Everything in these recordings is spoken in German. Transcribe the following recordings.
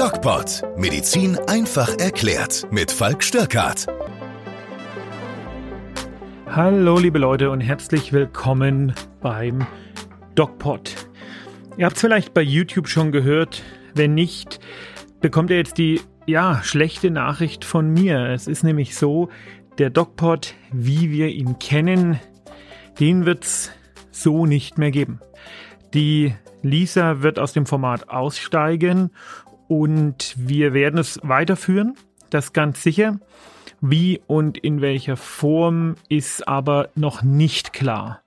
DocPod. Medizin einfach erklärt. Mit Falk Störkart. Hallo, liebe Leute, und herzlich willkommen beim DocPod. Ihr habt es vielleicht bei YouTube schon gehört. Wenn nicht, bekommt ihr jetzt die ja, schlechte Nachricht von mir. Es ist nämlich so, der DocPod, wie wir ihn kennen, den wird es so nicht mehr geben. Die Lisa wird aus dem Format aussteigen und wir werden es weiterführen, das ganz sicher. Wie und in welcher Form ist aber noch nicht klar.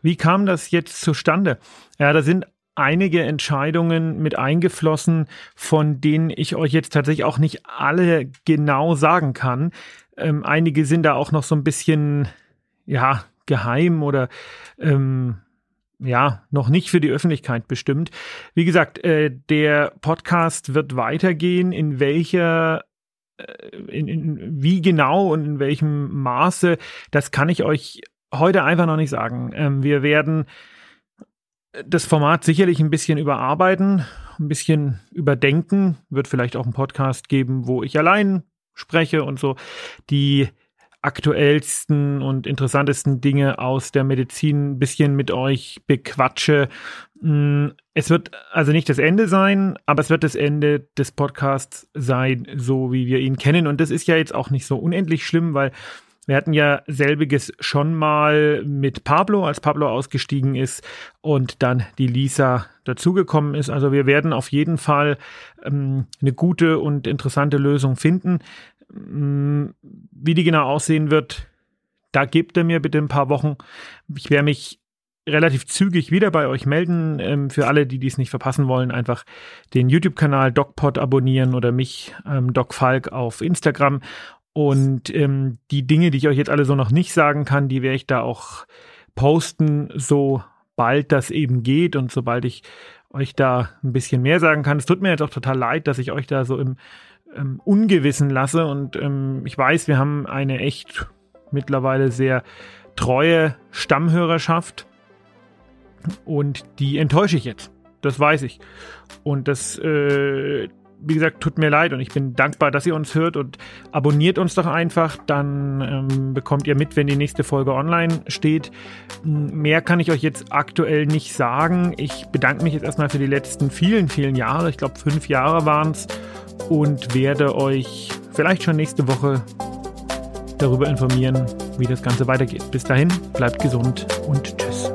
Wie kam das jetzt zustande? Ja, da sind einige Entscheidungen mit eingeflossen, von denen ich euch jetzt tatsächlich auch nicht alle genau sagen kann. Ähm, einige sind da auch noch so ein bisschen, ja, geheim oder ähm, ja, noch nicht für die Öffentlichkeit bestimmt. Wie gesagt, äh, der Podcast wird weitergehen. In welcher, äh, in, in, wie genau und in welchem Maße, das kann ich euch heute einfach noch nicht sagen. Ähm, wir werden das Format sicherlich ein bisschen überarbeiten, ein bisschen überdenken. Wird vielleicht auch einen Podcast geben, wo ich allein spreche und so die aktuellsten und interessantesten Dinge aus der Medizin ein bisschen mit euch bequatsche. Mm, es wird also nicht das Ende sein, aber es wird das Ende des Podcasts sein, so wie wir ihn kennen. Und das ist ja jetzt auch nicht so unendlich schlimm, weil wir hatten ja selbiges schon mal mit Pablo, als Pablo ausgestiegen ist und dann die Lisa dazugekommen ist. Also wir werden auf jeden Fall ähm, eine gute und interessante Lösung finden. Wie die genau aussehen wird, da gebt ihr mir bitte ein paar Wochen. Ich werde mich relativ zügig wieder bei euch melden. Ähm, für alle, die dies nicht verpassen wollen, einfach den YouTube-Kanal DocPod abonnieren oder mich, ähm, Doc Falk, auf Instagram. Und ähm, die Dinge, die ich euch jetzt alle so noch nicht sagen kann, die werde ich da auch posten, sobald das eben geht und sobald ich euch da ein bisschen mehr sagen kann. Es tut mir jetzt auch total leid, dass ich euch da so im ähm, Ungewissen lasse. Und ähm, ich weiß, wir haben eine echt mittlerweile sehr treue Stammhörerschaft. Und die enttäusche ich jetzt. Das weiß ich. Und das, äh, wie gesagt, tut mir leid und ich bin dankbar, dass ihr uns hört und abonniert uns doch einfach. Dann ähm, bekommt ihr mit, wenn die nächste Folge online steht. Mehr kann ich euch jetzt aktuell nicht sagen. Ich bedanke mich jetzt erstmal für die letzten vielen, vielen Jahre. Ich glaube, fünf Jahre waren es und werde euch vielleicht schon nächste Woche darüber informieren, wie das Ganze weitergeht. Bis dahin, bleibt gesund und tschüss.